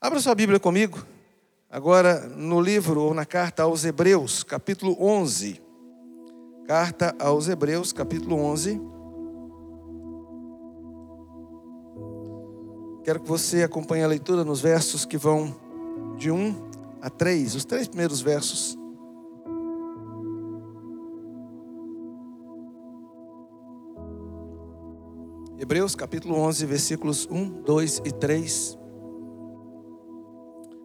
Abra sua Bíblia comigo, agora no livro ou na carta aos Hebreus, capítulo 11. Carta aos Hebreus, capítulo 11. Quero que você acompanhe a leitura nos versos que vão de 1 a 3, os três primeiros versos. Hebreus capítulo 11, versículos 1, 2 e 3.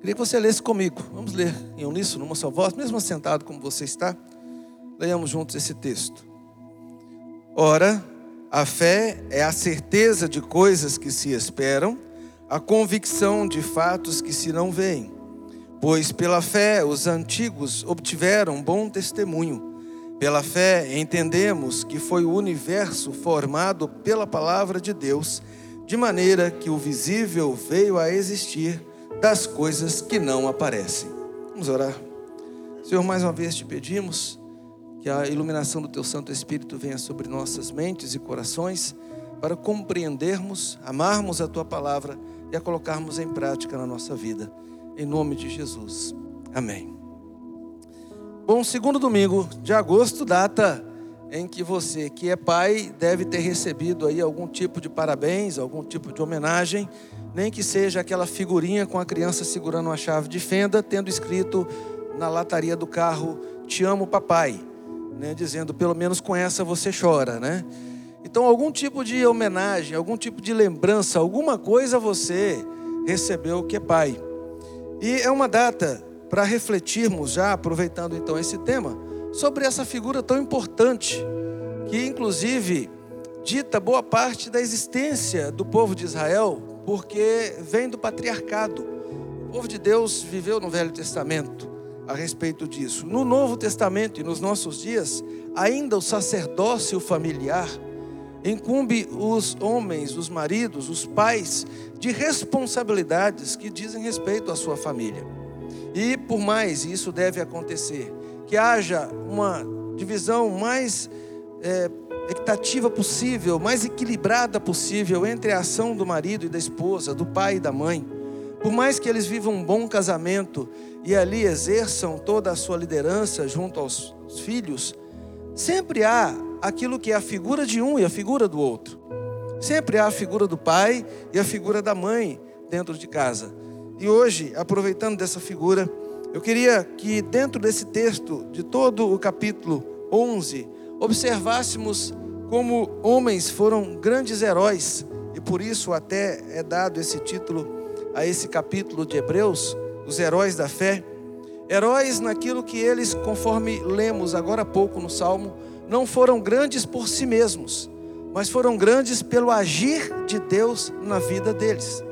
Queria que você lesse comigo. Vamos ler em uníssono, numa só voz, mesmo sentado como você está. Leiamos juntos esse texto. Ora, a fé é a certeza de coisas que se esperam, a convicção de fatos que se não veem. Pois pela fé os antigos obtiveram bom testemunho. Pela fé entendemos que foi o universo formado pela palavra de Deus, de maneira que o visível veio a existir das coisas que não aparecem. Vamos orar. Senhor, mais uma vez te pedimos que a iluminação do teu Santo Espírito venha sobre nossas mentes e corações para compreendermos, amarmos a tua palavra e a colocarmos em prática na nossa vida. Em nome de Jesus. Amém. Bom, segundo domingo de agosto, data em que você que é pai deve ter recebido aí algum tipo de parabéns, algum tipo de homenagem nem que seja aquela figurinha com a criança segurando uma chave de fenda, tendo escrito na lataria do carro: Te amo, papai. Né, dizendo, pelo menos com essa você chora, né? Então, algum tipo de homenagem, algum tipo de lembrança, alguma coisa você recebeu que é pai. E é uma data para refletirmos, já aproveitando então esse tema, sobre essa figura tão importante, que inclusive dita boa parte da existência do povo de Israel porque vem do patriarcado. O povo de Deus viveu no Velho Testamento a respeito disso. No Novo Testamento e nos nossos dias, ainda o sacerdócio familiar incumbe os homens, os maridos, os pais de responsabilidades que dizem respeito à sua família. E por mais isso deve acontecer, que haja uma divisão mais é, equitativa possível, mais equilibrada possível entre a ação do marido e da esposa, do pai e da mãe. Por mais que eles vivam um bom casamento e ali exerçam toda a sua liderança junto aos filhos, sempre há aquilo que é a figura de um e a figura do outro. Sempre há a figura do pai e a figura da mãe dentro de casa. E hoje, aproveitando dessa figura, eu queria que dentro desse texto, de todo o capítulo 11, observássemos como homens foram grandes heróis, e por isso até é dado esse título a esse capítulo de Hebreus, os heróis da fé. Heróis naquilo que eles, conforme lemos agora há pouco no Salmo, não foram grandes por si mesmos, mas foram grandes pelo agir de Deus na vida deles.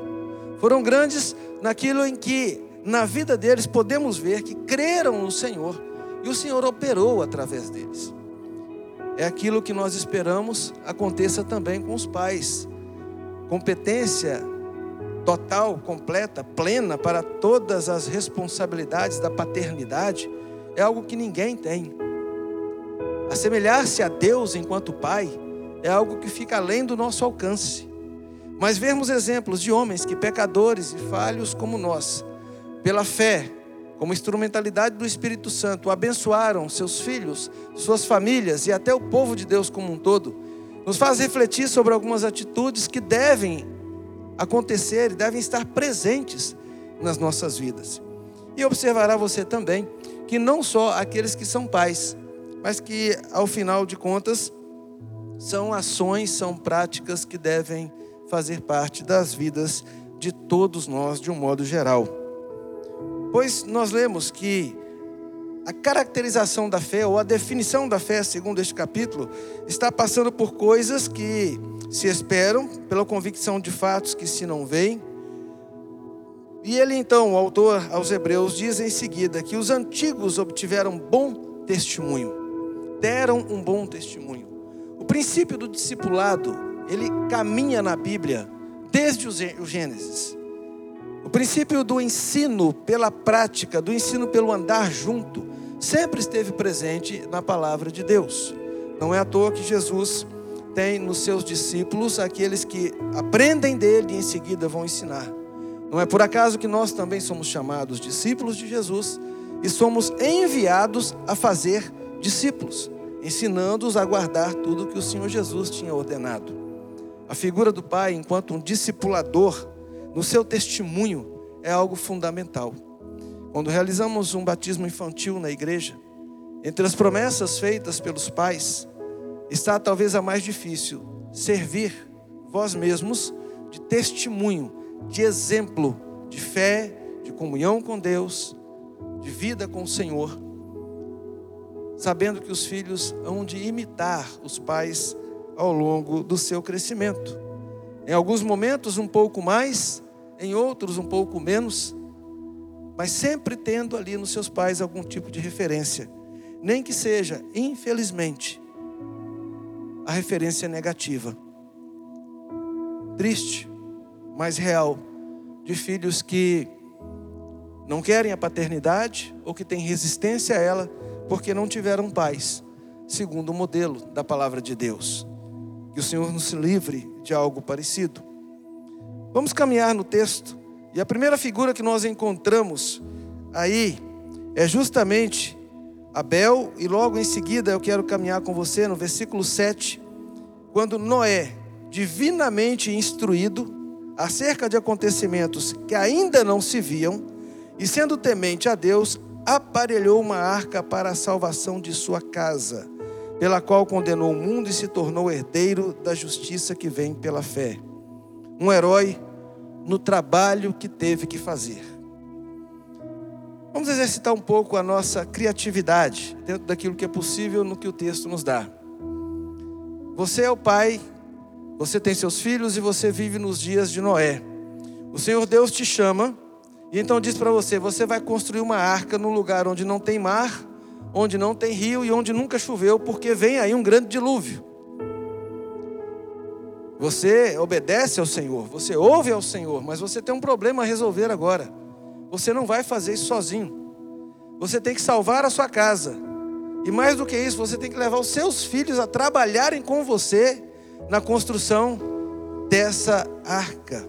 Foram grandes naquilo em que, na vida deles, podemos ver que creram no Senhor e o Senhor operou através deles é aquilo que nós esperamos aconteça também com os pais. Competência total, completa, plena para todas as responsabilidades da paternidade é algo que ninguém tem. Assemelhar-se a Deus enquanto pai é algo que fica além do nosso alcance. Mas vermos exemplos de homens que pecadores e falhos como nós, pela fé, como instrumentalidade do Espírito Santo, abençoaram seus filhos, suas famílias e até o povo de Deus como um todo, nos faz refletir sobre algumas atitudes que devem acontecer e devem estar presentes nas nossas vidas. E observará você também que não só aqueles que são pais, mas que ao final de contas são ações, são práticas que devem fazer parte das vidas de todos nós de um modo geral. Pois nós lemos que a caracterização da fé, ou a definição da fé, segundo este capítulo, está passando por coisas que se esperam, pela convicção de fatos que se não veem. E ele então, o autor aos Hebreus, diz em seguida que os antigos obtiveram bom testemunho, deram um bom testemunho. O princípio do discipulado, ele caminha na Bíblia desde o Gênesis. Princípio do ensino pela prática, do ensino pelo andar junto, sempre esteve presente na palavra de Deus. Não é à toa que Jesus tem nos seus discípulos aqueles que aprendem dele e em seguida vão ensinar. Não é por acaso que nós também somos chamados discípulos de Jesus e somos enviados a fazer discípulos, ensinando-os a guardar tudo que o Senhor Jesus tinha ordenado. A figura do Pai, enquanto um discipulador, no seu testemunho, é algo fundamental. Quando realizamos um batismo infantil na igreja, entre as promessas feitas pelos pais, está talvez a mais difícil: servir vós mesmos de testemunho, de exemplo de fé, de comunhão com Deus, de vida com o Senhor, sabendo que os filhos hão de imitar os pais ao longo do seu crescimento. Em alguns momentos um pouco mais, em outros um pouco menos, mas sempre tendo ali nos seus pais algum tipo de referência, nem que seja, infelizmente, a referência negativa. Triste, mas real, de filhos que não querem a paternidade ou que têm resistência a ela porque não tiveram pais, segundo o modelo da palavra de Deus. Que o Senhor nos livre de algo parecido. Vamos caminhar no texto, e a primeira figura que nós encontramos aí é justamente Abel, e logo em seguida eu quero caminhar com você no versículo 7, quando Noé, divinamente instruído acerca de acontecimentos que ainda não se viam, e sendo temente a Deus, aparelhou uma arca para a salvação de sua casa, pela qual condenou o mundo e se tornou herdeiro da justiça que vem pela fé. Um herói no trabalho que teve que fazer. Vamos exercitar um pouco a nossa criatividade dentro daquilo que é possível no que o texto nos dá. Você é o pai, você tem seus filhos e você vive nos dias de Noé. O Senhor Deus te chama e então diz para você: você vai construir uma arca num lugar onde não tem mar, onde não tem rio e onde nunca choveu, porque vem aí um grande dilúvio. Você obedece ao Senhor, você ouve ao Senhor, mas você tem um problema a resolver agora. Você não vai fazer isso sozinho. Você tem que salvar a sua casa. E mais do que isso, você tem que levar os seus filhos a trabalharem com você na construção dessa arca.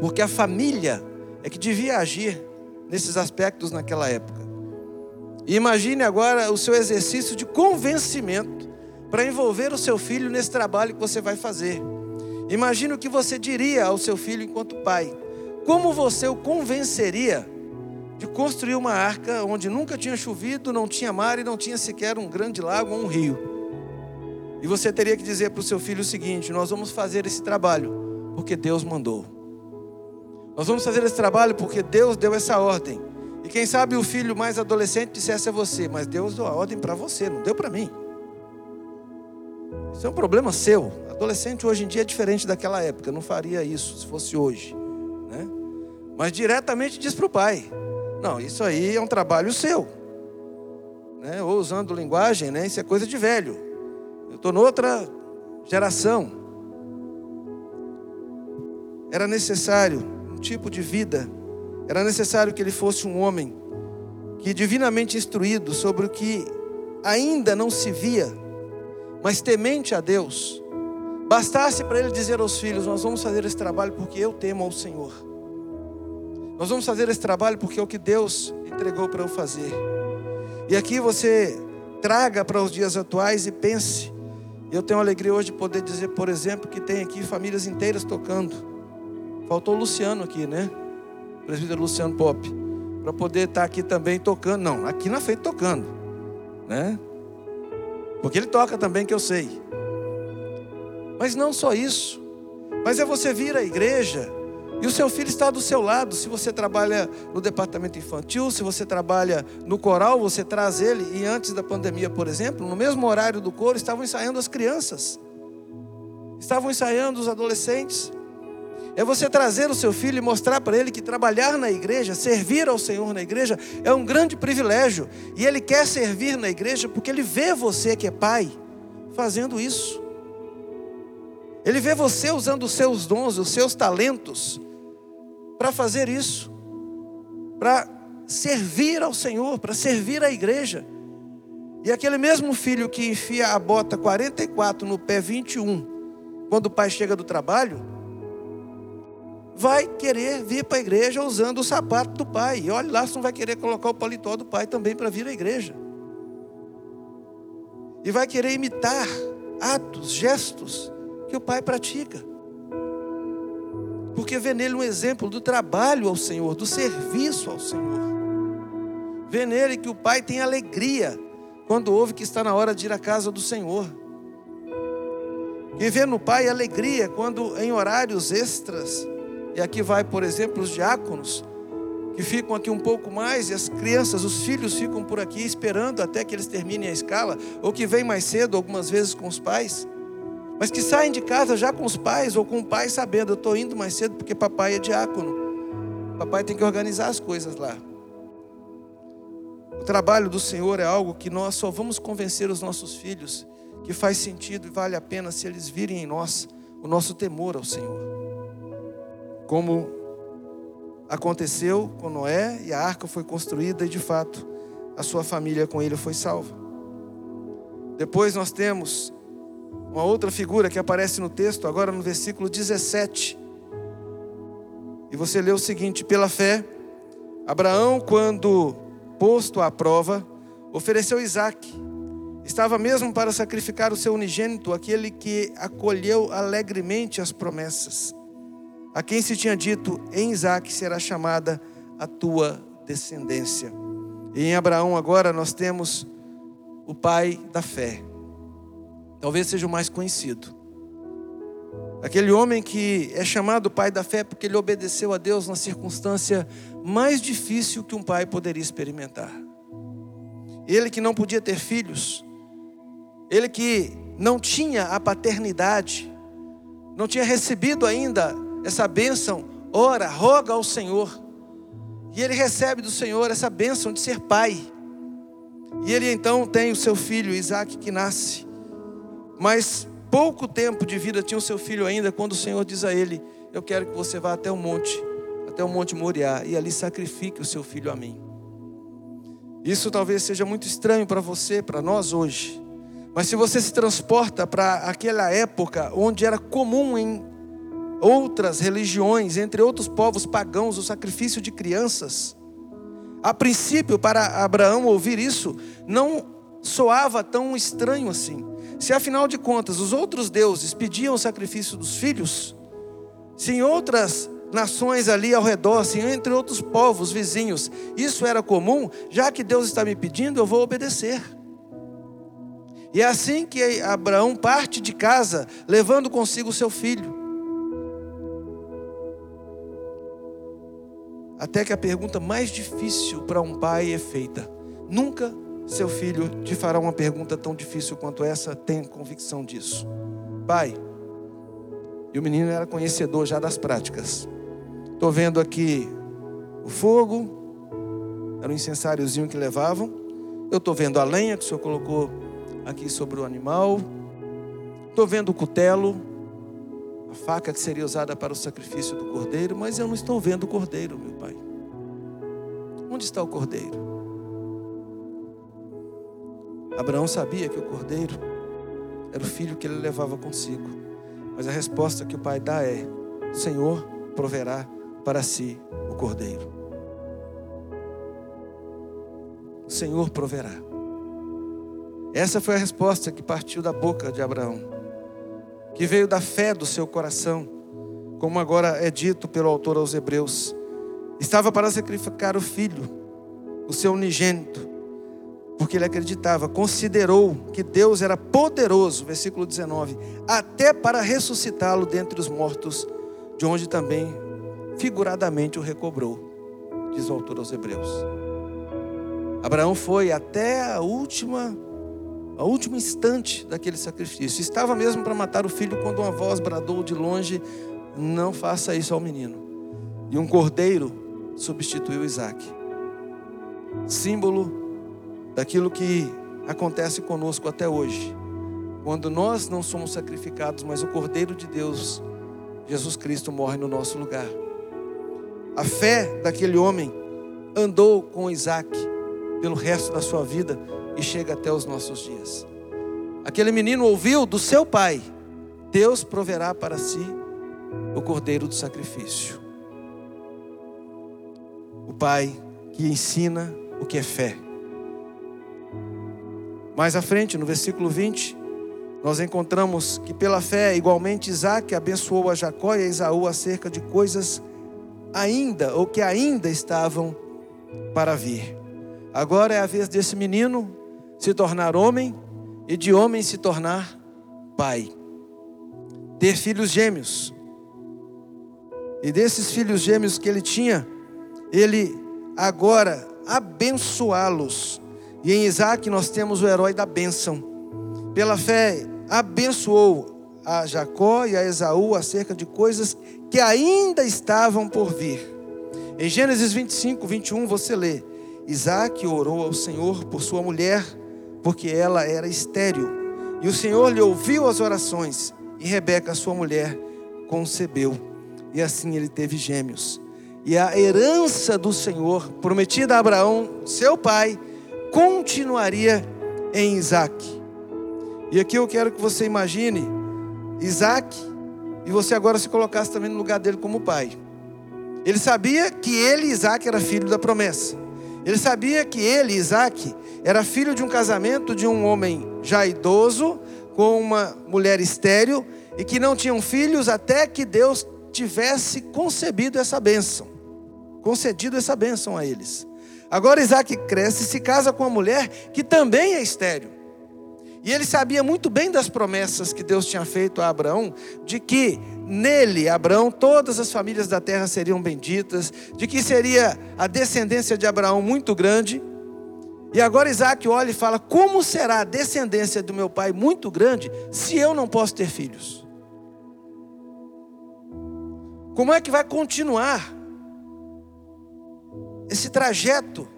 Porque a família é que devia agir nesses aspectos naquela época. Imagine agora o seu exercício de convencimento para envolver o seu filho nesse trabalho que você vai fazer. Imagine o que você diria ao seu filho enquanto pai. Como você o convenceria de construir uma arca onde nunca tinha chovido, não tinha mar e não tinha sequer um grande lago ou um rio? E você teria que dizer para o seu filho o seguinte: Nós vamos fazer esse trabalho porque Deus mandou. Nós vamos fazer esse trabalho porque Deus deu essa ordem. E quem sabe o filho mais adolescente dissesse a você: Mas Deus deu a ordem para você, não deu para mim. Isso é um problema seu. Adolescente hoje em dia é diferente daquela época, não faria isso se fosse hoje né? Mas diretamente diz para o pai: não, isso aí é um trabalho seu. Né? Ou usando linguagem, né? isso é coisa de velho. Eu estou noutra geração. Era necessário um tipo de vida, era necessário que ele fosse um homem que divinamente instruído sobre o que ainda não se via, mas temente a Deus, Bastasse para ele dizer aos filhos: Nós vamos fazer esse trabalho porque eu temo ao Senhor. Nós vamos fazer esse trabalho porque é o que Deus entregou para eu fazer. E aqui você traga para os dias atuais e pense. Eu tenho alegria hoje de poder dizer, por exemplo, que tem aqui famílias inteiras tocando. Faltou o Luciano aqui, né? Presbítero Luciano Pop. Para poder estar aqui também tocando. Não, aqui na frente tocando. Né? Porque ele toca também, que eu sei. Mas não só isso, mas é você vir à igreja e o seu filho está do seu lado. Se você trabalha no departamento infantil, se você trabalha no coral, você traz ele. E antes da pandemia, por exemplo, no mesmo horário do coro, estavam ensaiando as crianças, estavam ensaiando os adolescentes. É você trazer o seu filho e mostrar para ele que trabalhar na igreja, servir ao Senhor na igreja, é um grande privilégio. E ele quer servir na igreja porque ele vê você que é pai fazendo isso. Ele vê você usando os seus dons, os seus talentos, para fazer isso, para servir ao Senhor, para servir à igreja. E aquele mesmo filho que enfia a bota 44 no pé 21, quando o pai chega do trabalho, vai querer vir para a igreja usando o sapato do pai. E olha lá se não vai querer colocar o paletó do pai também para vir à igreja. E vai querer imitar atos, gestos que o pai pratica. Porque vê nele um exemplo do trabalho ao Senhor, do serviço ao Senhor. Vê nele que o pai tem alegria quando ouve que está na hora de ir à casa do Senhor. E vê no pai alegria quando em horários extras e aqui vai, por exemplo, os diáconos, que ficam aqui um pouco mais, e as crianças, os filhos ficam por aqui esperando até que eles terminem a escala, ou que vêm mais cedo, algumas vezes com os pais, mas que saem de casa já com os pais, ou com o pai sabendo, eu estou indo mais cedo porque papai é diácono. Papai tem que organizar as coisas lá. O trabalho do Senhor é algo que nós só vamos convencer os nossos filhos que faz sentido e vale a pena se eles virem em nós o nosso temor ao Senhor como aconteceu com Noé e a arca foi construída e de fato a sua família com ele foi salva. Depois nós temos uma outra figura que aparece no texto, agora no versículo 17. E você lê o seguinte: pela fé, Abraão, quando posto à prova, ofereceu Isaac. Estava mesmo para sacrificar o seu unigênito, aquele que acolheu alegremente as promessas a quem se tinha dito: em Isaac será chamada a tua descendência. E em Abraão agora nós temos o pai da fé. Talvez seja o mais conhecido. Aquele homem que é chamado pai da fé porque ele obedeceu a Deus na circunstância mais difícil que um pai poderia experimentar. Ele que não podia ter filhos, ele que não tinha a paternidade, não tinha recebido ainda essa bênção, ora, roga ao Senhor. E ele recebe do Senhor essa bênção de ser pai. E ele então tem o seu filho Isaac que nasce. Mas pouco tempo de vida tinha o seu filho ainda quando o Senhor diz a ele: Eu quero que você vá até o monte, até o monte Moriá, e ali sacrifique o seu filho a mim. Isso talvez seja muito estranho para você, para nós hoje. Mas se você se transporta para aquela época onde era comum em outras religiões, entre outros povos pagãos, o sacrifício de crianças. A princípio, para Abraão ouvir isso, não soava tão estranho assim. Se afinal de contas os outros deuses pediam o sacrifício dos filhos, se em outras nações ali ao redor, se entre outros povos vizinhos, isso era comum, já que Deus está me pedindo, eu vou obedecer. E é assim que Abraão parte de casa, levando consigo seu filho. Até que a pergunta mais difícil para um pai é feita. Nunca seu filho te fará uma pergunta tão difícil quanto essa, tenha convicção disso. Pai, e o menino era conhecedor já das práticas. Estou vendo aqui o fogo, era um incensáriozinho que levavam. Eu estou vendo a lenha que o senhor colocou aqui sobre o animal. Estou vendo o cutelo, a faca que seria usada para o sacrifício do cordeiro, mas eu não estou vendo o cordeiro, meu pai. Onde está o cordeiro? Abraão sabia que o cordeiro era o filho que ele levava consigo, mas a resposta que o pai dá é: o Senhor proverá para si o cordeiro. O Senhor proverá. Essa foi a resposta que partiu da boca de Abraão que veio da fé do seu coração, como agora é dito pelo autor aos Hebreus. Estava para sacrificar o filho, o seu unigênito, porque ele acreditava, considerou que Deus era poderoso, versículo 19, até para ressuscitá-lo dentre os mortos, de onde também figuradamente o recobrou, diz o autor aos Hebreus. Abraão foi até a última ao último instante daquele sacrifício. Estava mesmo para matar o filho quando uma voz bradou de longe: Não faça isso ao menino. E um cordeiro substituiu Isaac. Símbolo daquilo que acontece conosco até hoje. Quando nós não somos sacrificados, mas o Cordeiro de Deus, Jesus Cristo, morre no nosso lugar. A fé daquele homem andou com Isaac pelo resto da sua vida e chega até os nossos dias. Aquele menino ouviu do seu pai: Deus proverá para si o cordeiro do sacrifício. o pai que ensina o que é fé. Mais à frente, no versículo 20, nós encontramos que pela fé, igualmente, Isaac abençoou a Jacó e a Esaú acerca de coisas ainda, ou que ainda estavam para vir. Agora é a vez desse menino se tornar homem e de homem se tornar pai. Ter filhos gêmeos. E desses filhos gêmeos que ele tinha, ele agora abençoá-los. E em Isaac nós temos o herói da bênção. Pela fé, abençoou a Jacó e a Esaú acerca de coisas que ainda estavam por vir. Em Gênesis 25, 21, você lê: Isaac orou ao Senhor por sua mulher, porque ela era estéril. E o Senhor lhe ouviu as orações, e Rebeca, sua mulher, concebeu. E assim ele teve gêmeos. E a herança do Senhor, prometida a Abraão, seu pai, continuaria em Isaac. E aqui eu quero que você imagine Isaac e você agora se colocasse também no lugar dele como pai. Ele sabia que ele, Isaac, era filho da promessa. Ele sabia que ele, Isaac, era filho de um casamento de um homem já idoso com uma mulher estéril e que não tinham filhos até que Deus tivesse concebido essa bênção, concedido essa bênção a eles. Agora Isaac cresce e se casa com uma mulher que também é estéril. E ele sabia muito bem das promessas que Deus tinha feito a Abraão, de que nele, Abraão, todas as famílias da terra seriam benditas, de que seria a descendência de Abraão muito grande. E agora Isaac olha e fala: Como será a descendência do meu pai muito grande se eu não posso ter filhos? Como é que vai continuar esse trajeto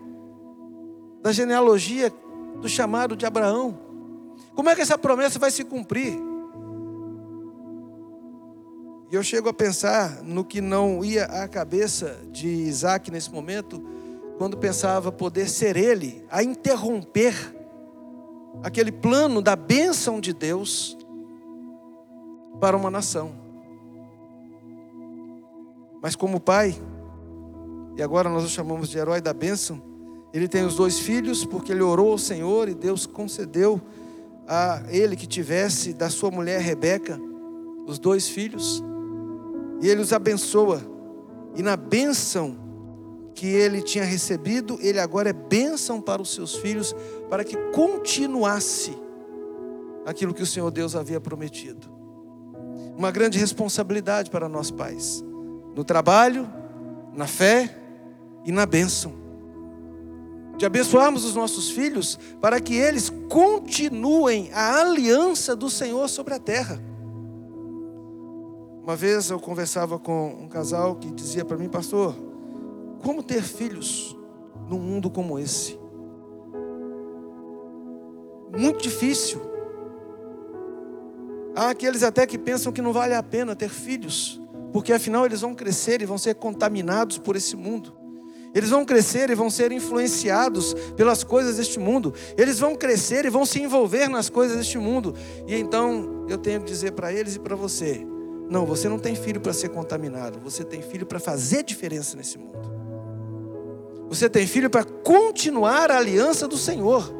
da genealogia do chamado de Abraão? Como é que essa promessa vai se cumprir? E eu chego a pensar no que não ia à cabeça de Isaac nesse momento, quando pensava poder ser ele a interromper aquele plano da bênção de Deus para uma nação. Mas como pai, e agora nós o chamamos de herói da bênção, ele tem os dois filhos porque ele orou ao Senhor e Deus concedeu a ele que tivesse da sua mulher Rebeca os dois filhos e ele os abençoa. E na bênção que ele tinha recebido, ele agora é bênção para os seus filhos, para que continuasse aquilo que o Senhor Deus havia prometido. Uma grande responsabilidade para nós pais, no trabalho, na fé e na bênção. De abençoarmos os nossos filhos para que eles continuem a aliança do Senhor sobre a terra. Uma vez eu conversava com um casal que dizia para mim, pastor, como ter filhos num mundo como esse? Muito difícil. Há aqueles até que pensam que não vale a pena ter filhos, porque afinal eles vão crescer e vão ser contaminados por esse mundo. Eles vão crescer e vão ser influenciados pelas coisas deste mundo. Eles vão crescer e vão se envolver nas coisas deste mundo. E então eu tenho que dizer para eles e para você: não, você não tem filho para ser contaminado, você tem filho para fazer diferença nesse mundo. Você tem filho para continuar a aliança do Senhor.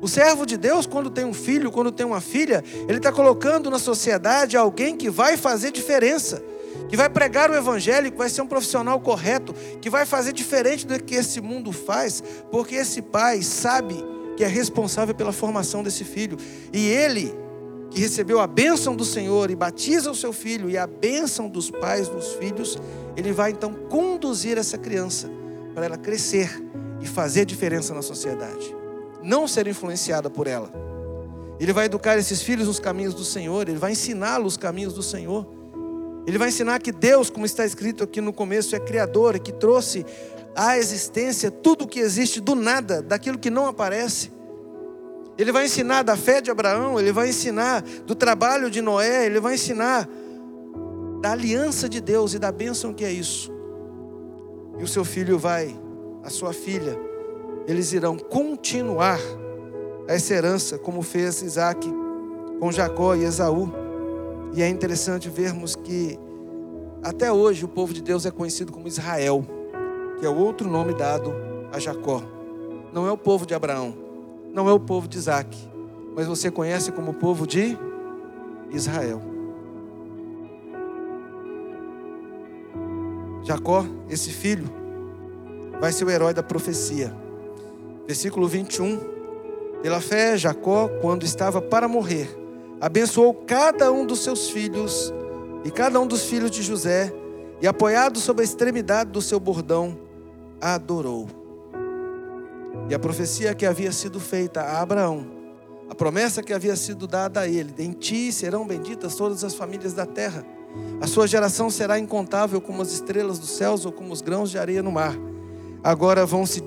O servo de Deus, quando tem um filho, quando tem uma filha, ele está colocando na sociedade alguém que vai fazer diferença, que vai pregar o Evangelho, que vai ser um profissional correto, que vai fazer diferente do que esse mundo faz, porque esse pai sabe que é responsável pela formação desse filho, e ele que recebeu a bênção do Senhor e batiza o seu filho e a bênção dos pais dos filhos, ele vai então conduzir essa criança para ela crescer e fazer diferença na sociedade, não ser influenciada por ela. Ele vai educar esses filhos nos caminhos do Senhor, ele vai ensiná-los os caminhos do Senhor. Ele vai ensinar que Deus, como está escrito aqui no começo, é criador e que trouxe à existência tudo o que existe do nada, daquilo que não aparece. Ele vai ensinar da fé de Abraão, ele vai ensinar do trabalho de Noé, ele vai ensinar da aliança de Deus e da bênção que é isso. E o seu filho vai, a sua filha, eles irão continuar essa herança, como fez Isaac com Jacó e Esaú. E é interessante vermos que até hoje o povo de Deus é conhecido como Israel. que é o outro nome dado a Jacó. Não é o povo de Abraão, não é o povo de Isaac, mas você conhece como o povo de Israel. Jacó, esse filho, vai ser o herói da profecia. Versículo 21. Pela fé, Jacó, quando estava para morrer, abençoou cada um dos seus filhos e cada um dos filhos de José, e apoiado sobre a extremidade do seu bordão, adorou. E a profecia que havia sido feita a Abraão, a promessa que havia sido dada a ele: em ti serão benditas todas as famílias da terra. A sua geração será incontável como as estrelas dos céus ou como os grãos de areia no mar. Agora vão se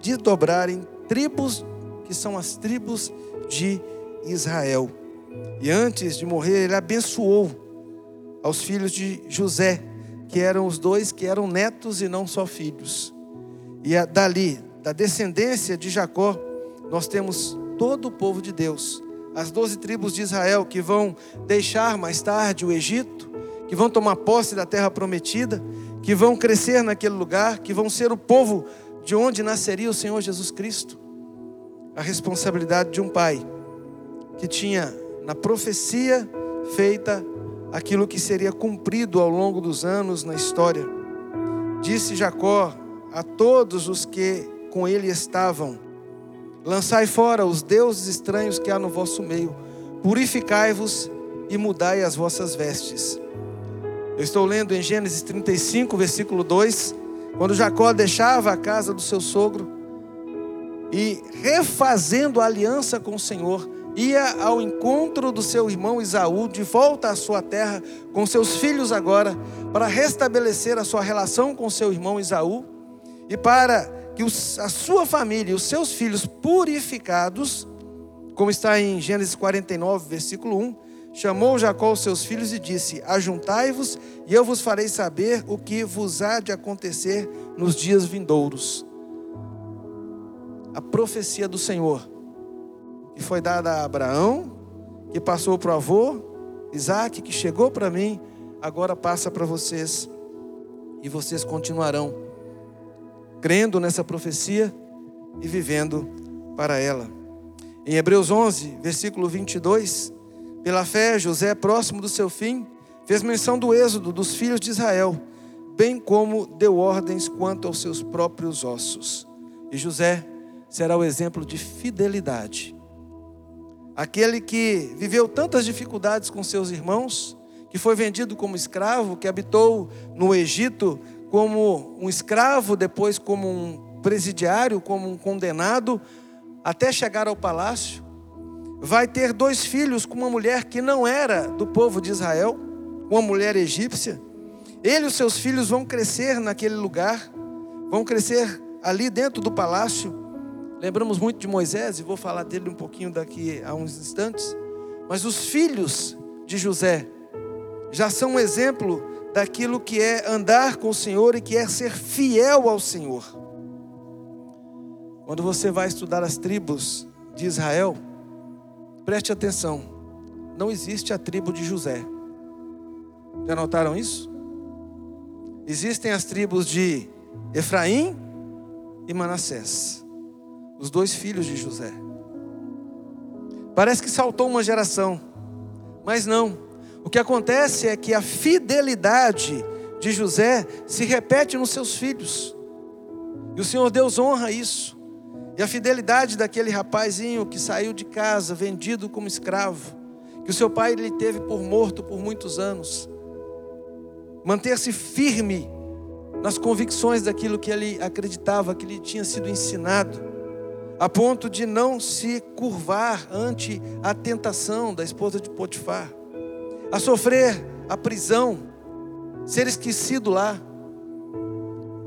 desdobrar em tribos que são as tribos de Israel. E antes de morrer, ele abençoou aos filhos de José, que eram os dois que eram netos e não só filhos. E dali, da descendência de Jacó, nós temos todo o povo de Deus, as doze tribos de Israel que vão deixar mais tarde o Egito, que vão tomar posse da terra prometida, que vão crescer naquele lugar, que vão ser o povo de onde nasceria o Senhor Jesus Cristo. A responsabilidade de um pai que tinha na profecia feita aquilo que seria cumprido ao longo dos anos na história. Disse Jacó a todos os que com ele estavam: Lançai fora os deuses estranhos que há no vosso meio, purificai-vos e mudai as vossas vestes. Eu estou lendo em Gênesis 35, versículo 2, quando Jacó deixava a casa do seu sogro e refazendo a aliança com o Senhor, ia ao encontro do seu irmão Isaú, de volta à sua terra, com seus filhos agora, para restabelecer a sua relação com seu irmão Isaú e para que a sua família e os seus filhos purificados, como está em Gênesis 49, versículo 1, chamou Jacó os seus filhos e disse: Ajuntai-vos, e eu vos farei saber o que vos há de acontecer nos dias vindouros. A profecia do Senhor que foi dada a Abraão, que passou para o avô, Isaac, que chegou para mim, agora passa para vocês. E vocês continuarão crendo nessa profecia e vivendo para ela. Em Hebreus 11, versículo 22, pela fé, José, próximo do seu fim, fez menção do êxodo dos filhos de Israel, bem como deu ordens quanto aos seus próprios ossos. E José será o exemplo de fidelidade aquele que viveu tantas dificuldades com seus irmãos, que foi vendido como escravo, que habitou no Egito como um escravo, depois como um presidiário, como um condenado, até chegar ao palácio. Vai ter dois filhos com uma mulher que não era do povo de Israel, uma mulher egípcia. Ele e os seus filhos vão crescer naquele lugar, vão crescer ali dentro do palácio Lembramos muito de Moisés, e vou falar dele um pouquinho daqui a uns instantes. Mas os filhos de José já são um exemplo daquilo que é andar com o Senhor e que é ser fiel ao Senhor. Quando você vai estudar as tribos de Israel, preste atenção, não existe a tribo de José. Já notaram isso? Existem as tribos de Efraim e Manassés os dois filhos de José. Parece que saltou uma geração, mas não. O que acontece é que a fidelidade de José se repete nos seus filhos. E o Senhor Deus honra isso. E a fidelidade daquele rapazinho que saiu de casa, vendido como escravo, que o seu pai lhe teve por morto por muitos anos. Manter-se firme nas convicções daquilo que ele acreditava, que lhe tinha sido ensinado a ponto de não se curvar ante a tentação da esposa de Potifar, a sofrer a prisão, ser esquecido lá,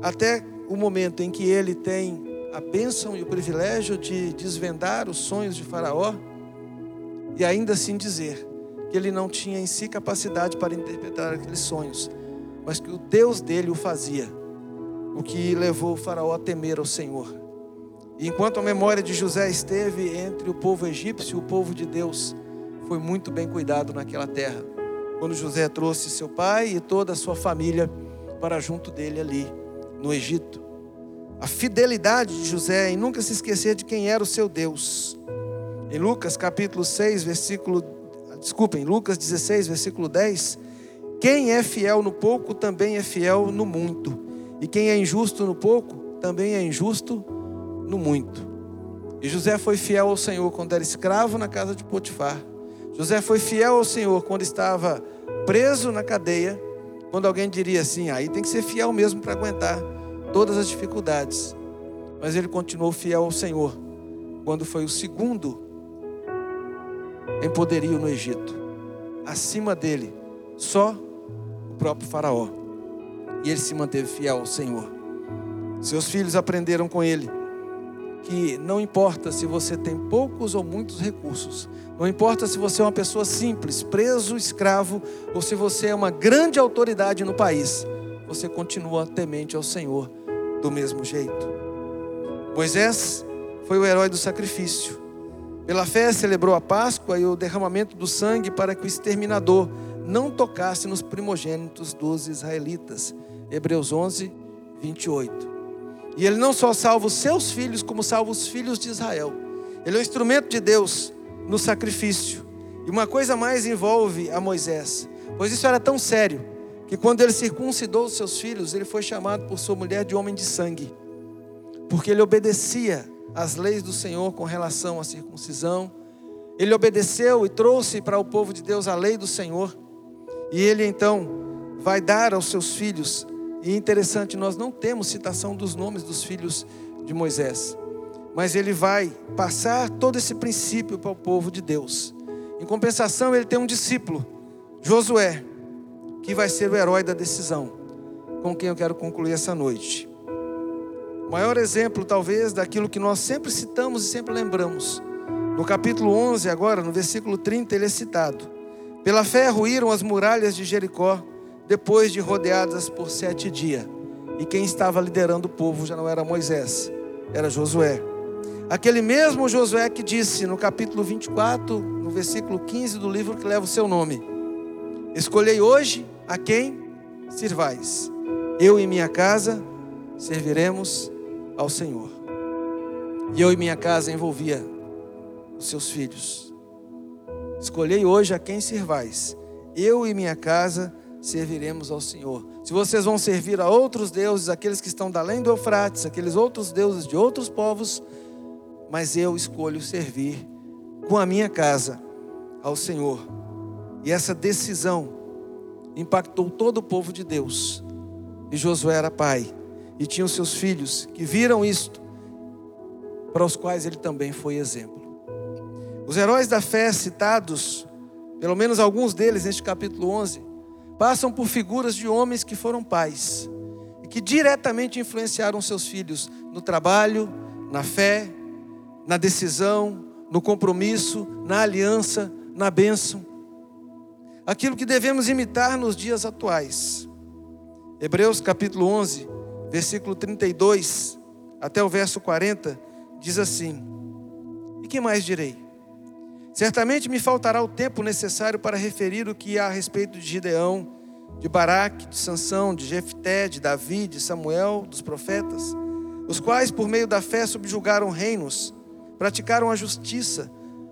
até o momento em que ele tem a bênção e o privilégio de desvendar os sonhos de Faraó e ainda assim dizer que ele não tinha em si capacidade para interpretar aqueles sonhos, mas que o Deus dele o fazia, o que levou o Faraó a temer ao Senhor. Enquanto a memória de José esteve entre o povo egípcio e o povo de Deus, foi muito bem cuidado naquela terra. Quando José trouxe seu pai e toda a sua família para junto dele ali no Egito. a fidelidade de José em nunca se esquecer de quem era o seu Deus. Em Lucas capítulo 6, versículo, desculpem, Lucas 16, versículo 10, quem é fiel no pouco também é fiel no muito, e quem é injusto no pouco também é injusto no muito. E José foi fiel ao Senhor quando era escravo na casa de Potifar. José foi fiel ao Senhor quando estava preso na cadeia, quando alguém diria assim: aí tem que ser fiel mesmo para aguentar todas as dificuldades. Mas ele continuou fiel ao Senhor quando foi o segundo em poderio no Egito. Acima dele, só o próprio Faraó. E ele se manteve fiel ao Senhor. Seus filhos aprenderam com ele que não importa se você tem poucos ou muitos recursos, não importa se você é uma pessoa simples, preso, escravo, ou se você é uma grande autoridade no país, você continua temente ao Senhor do mesmo jeito. Moisés foi o herói do sacrifício. Pela fé celebrou a Páscoa e o derramamento do sangue para que o exterminador não tocasse nos primogênitos dos israelitas. Hebreus 11, 28. E ele não só salva os seus filhos, como salva os filhos de Israel. Ele é um instrumento de Deus no sacrifício. E uma coisa mais envolve a Moisés, pois isso era tão sério que quando ele circuncidou os seus filhos, ele foi chamado por sua mulher de homem de sangue, porque ele obedecia às leis do Senhor com relação à circuncisão. Ele obedeceu e trouxe para o povo de Deus a lei do Senhor. E ele então vai dar aos seus filhos e interessante, nós não temos citação dos nomes dos filhos de Moisés, mas ele vai passar todo esse princípio para o povo de Deus. Em compensação, ele tem um discípulo, Josué, que vai ser o herói da decisão, com quem eu quero concluir essa noite. O maior exemplo, talvez, daquilo que nós sempre citamos e sempre lembramos. No capítulo 11, agora, no versículo 30, ele é citado: Pela fé ruíram as muralhas de Jericó depois de rodeadas por sete dias. E quem estava liderando o povo já não era Moisés, era Josué. Aquele mesmo Josué que disse no capítulo 24, no versículo 15 do livro que leva o seu nome: Escolhei hoje a quem sirvais. Eu e minha casa serviremos ao Senhor. E eu e minha casa envolvia os seus filhos. Escolhei hoje a quem sirvais. Eu e minha casa serviremos ao Senhor. Se vocês vão servir a outros deuses, aqueles que estão da além do Eufrates, aqueles outros deuses de outros povos, mas eu escolho servir com a minha casa ao Senhor. E essa decisão impactou todo o povo de Deus. E Josué era pai e tinha os seus filhos que viram isto, para os quais ele também foi exemplo. Os heróis da fé citados, pelo menos alguns deles neste capítulo 11, passam por figuras de homens que foram pais e que diretamente influenciaram seus filhos no trabalho, na fé, na decisão, no compromisso, na aliança, na bênção. Aquilo que devemos imitar nos dias atuais. Hebreus capítulo 11, versículo 32 até o verso 40, diz assim: E que mais direi? Certamente me faltará o tempo necessário para referir o que há a respeito de Gideão, de Baraque, de Sansão, de Jefté, de Davi, de Samuel, dos profetas, os quais por meio da fé subjugaram reinos, praticaram a justiça,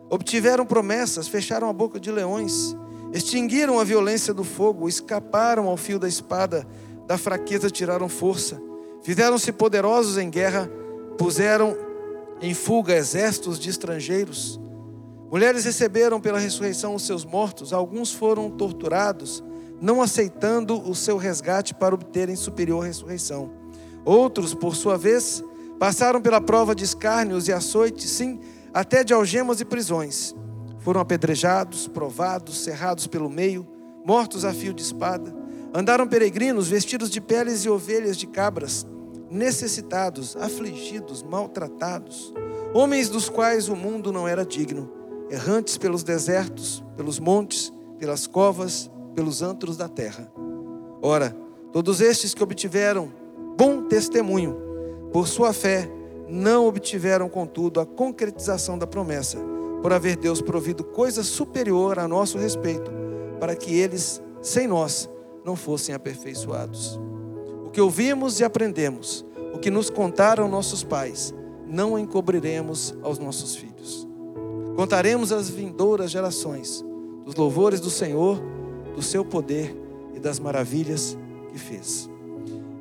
obtiveram promessas, fecharam a boca de leões, extinguiram a violência do fogo, escaparam ao fio da espada, da fraqueza tiraram força, fizeram-se poderosos em guerra, puseram em fuga exércitos de estrangeiros Mulheres receberam pela ressurreição os seus mortos, alguns foram torturados, não aceitando o seu resgate para obterem superior ressurreição. Outros, por sua vez, passaram pela prova de escárnios e açoites, sim, até de algemas e prisões. Foram apedrejados, provados, cerrados pelo meio, mortos a fio de espada. Andaram peregrinos, vestidos de peles e ovelhas de cabras, necessitados, afligidos, maltratados, homens dos quais o mundo não era digno errantes pelos desertos, pelos montes, pelas covas, pelos antros da terra. Ora, todos estes que obtiveram bom testemunho por sua fé, não obtiveram, contudo, a concretização da promessa, por haver Deus provido coisa superior a nosso respeito, para que eles, sem nós, não fossem aperfeiçoados. O que ouvimos e aprendemos, o que nos contaram nossos pais, não encobriremos aos nossos filhos. Contaremos às vindouras gerações dos louvores do Senhor, do seu poder e das maravilhas que fez.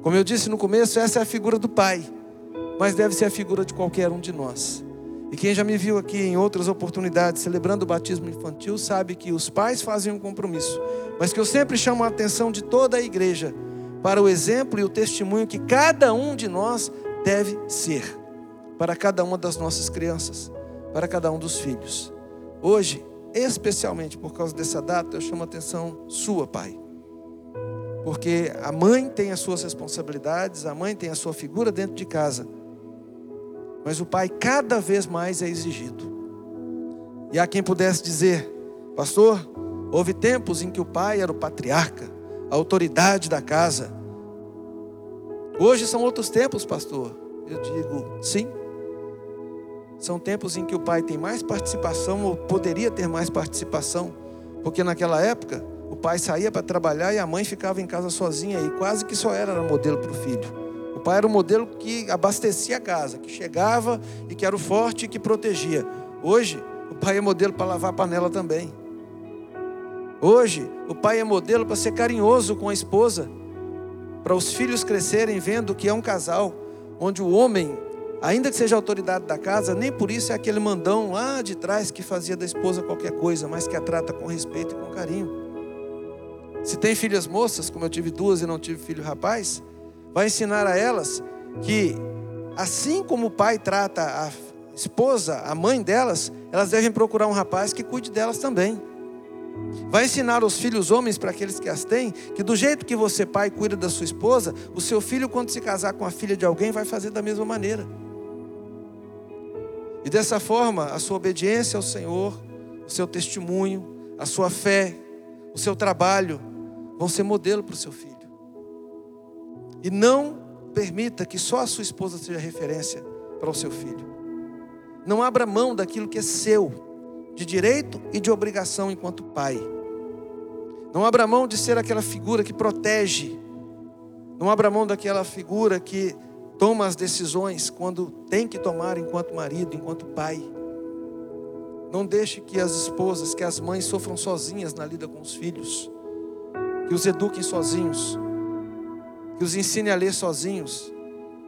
Como eu disse no começo, essa é a figura do Pai, mas deve ser a figura de qualquer um de nós. E quem já me viu aqui em outras oportunidades celebrando o batismo infantil sabe que os pais fazem um compromisso, mas que eu sempre chamo a atenção de toda a igreja para o exemplo e o testemunho que cada um de nós deve ser para cada uma das nossas crianças, para cada um dos filhos. Hoje, especialmente por causa dessa data, eu chamo a atenção sua, pai. Porque a mãe tem as suas responsabilidades, a mãe tem a sua figura dentro de casa. Mas o pai cada vez mais é exigido. E há quem pudesse dizer, pastor, houve tempos em que o pai era o patriarca, a autoridade da casa. Hoje são outros tempos, pastor. Eu digo, sim. São tempos em que o pai tem mais participação, ou poderia ter mais participação, porque naquela época o pai saía para trabalhar e a mãe ficava em casa sozinha e quase que só era modelo para o filho. O pai era o modelo que abastecia a casa, que chegava e que era o forte e que protegia. Hoje, o pai é modelo para lavar a panela também. Hoje, o pai é modelo para ser carinhoso com a esposa, para os filhos crescerem vendo que é um casal onde o homem ainda que seja autoridade da casa, nem por isso é aquele mandão lá de trás que fazia da esposa qualquer coisa, mas que a trata com respeito e com carinho. Se tem filhas moças, como eu tive duas e não tive filho rapaz, vai ensinar a elas que, assim como o pai trata a esposa, a mãe delas, elas devem procurar um rapaz que cuide delas também. Vai ensinar os filhos homens, para aqueles que as têm, que do jeito que você, pai, cuida da sua esposa, o seu filho, quando se casar com a filha de alguém, vai fazer da mesma maneira. E dessa forma, a sua obediência ao Senhor, o seu testemunho, a sua fé, o seu trabalho vão ser modelo para o seu filho. E não permita que só a sua esposa seja referência para o seu filho. Não abra mão daquilo que é seu, de direito e de obrigação enquanto pai. Não abra mão de ser aquela figura que protege. Não abra mão daquela figura que toma as decisões quando tem que tomar enquanto marido, enquanto pai. Não deixe que as esposas, que as mães sofram sozinhas na lida com os filhos. Que os eduquem sozinhos. Que os ensine a ler sozinhos.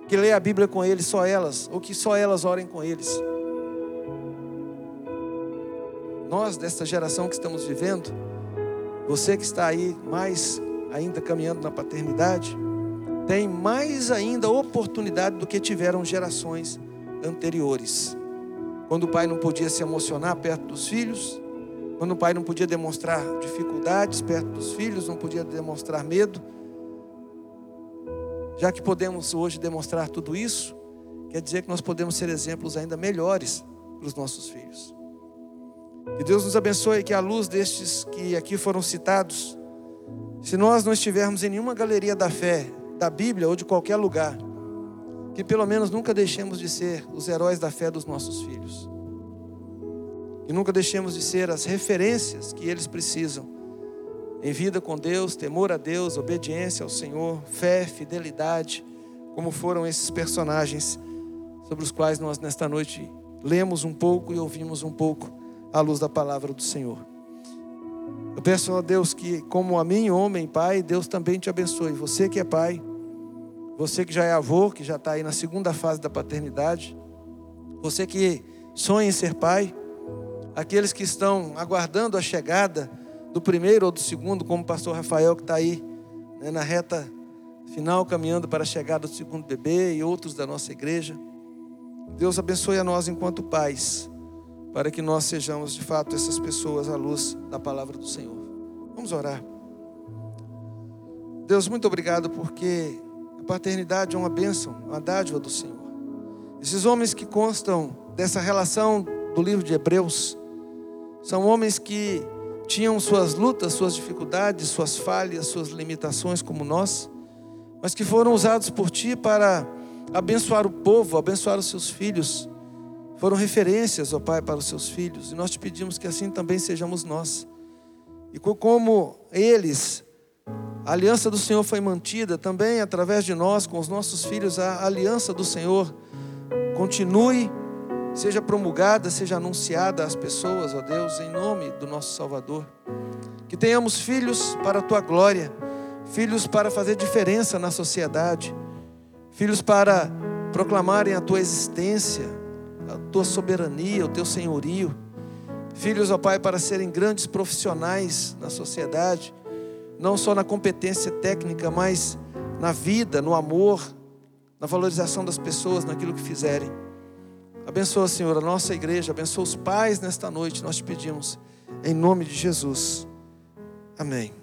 Que leia a Bíblia com eles, só elas, ou que só elas orem com eles. Nós, desta geração que estamos vivendo, você que está aí mais ainda caminhando na paternidade, tem mais ainda oportunidade do que tiveram gerações anteriores. Quando o pai não podia se emocionar perto dos filhos, quando o pai não podia demonstrar dificuldades perto dos filhos, não podia demonstrar medo. Já que podemos hoje demonstrar tudo isso, quer dizer que nós podemos ser exemplos ainda melhores para os nossos filhos. Que Deus nos abençoe que a luz destes que aqui foram citados, se nós não estivermos em nenhuma galeria da fé, da Bíblia ou de qualquer lugar, que pelo menos nunca deixemos de ser os heróis da fé dos nossos filhos. Que nunca deixemos de ser as referências que eles precisam em vida com Deus, temor a Deus, obediência ao Senhor, fé, fidelidade, como foram esses personagens sobre os quais nós nesta noite lemos um pouco e ouvimos um pouco à luz da palavra do Senhor. Eu peço a Deus que, como a mim, homem, pai, Deus também te abençoe. Você que é pai, você que já é avô, que já está aí na segunda fase da paternidade, você que sonha em ser pai, aqueles que estão aguardando a chegada do primeiro ou do segundo, como o pastor Rafael que está aí né, na reta final, caminhando para a chegada do segundo bebê e outros da nossa igreja. Deus abençoe a nós enquanto pais, para que nós sejamos de fato essas pessoas à luz da palavra do Senhor. Vamos orar. Deus, muito obrigado porque paternidade é uma bênção, uma dádiva do Senhor. Esses homens que constam dessa relação do livro de Hebreus são homens que tinham suas lutas, suas dificuldades, suas falhas, suas limitações, como nós, mas que foram usados por Ti para abençoar o povo, abençoar os seus filhos. Foram referências, ó Pai, para os seus filhos, e nós te pedimos que assim também sejamos nós. E como eles A aliança do Senhor foi mantida também através de nós, com os nossos filhos. A aliança do Senhor continue, seja promulgada, seja anunciada às pessoas, ó Deus, em nome do nosso Salvador. Que tenhamos filhos para a tua glória, filhos para fazer diferença na sociedade, filhos para proclamarem a tua existência, a tua soberania, o teu senhorio. Filhos, ó Pai, para serem grandes profissionais na sociedade, não só na competência técnica, mas na vida, no amor, na valorização das pessoas, naquilo que fizerem. Abençoa, Senhor, a nossa igreja, abençoa os pais nesta noite, nós te pedimos, em nome de Jesus. Amém.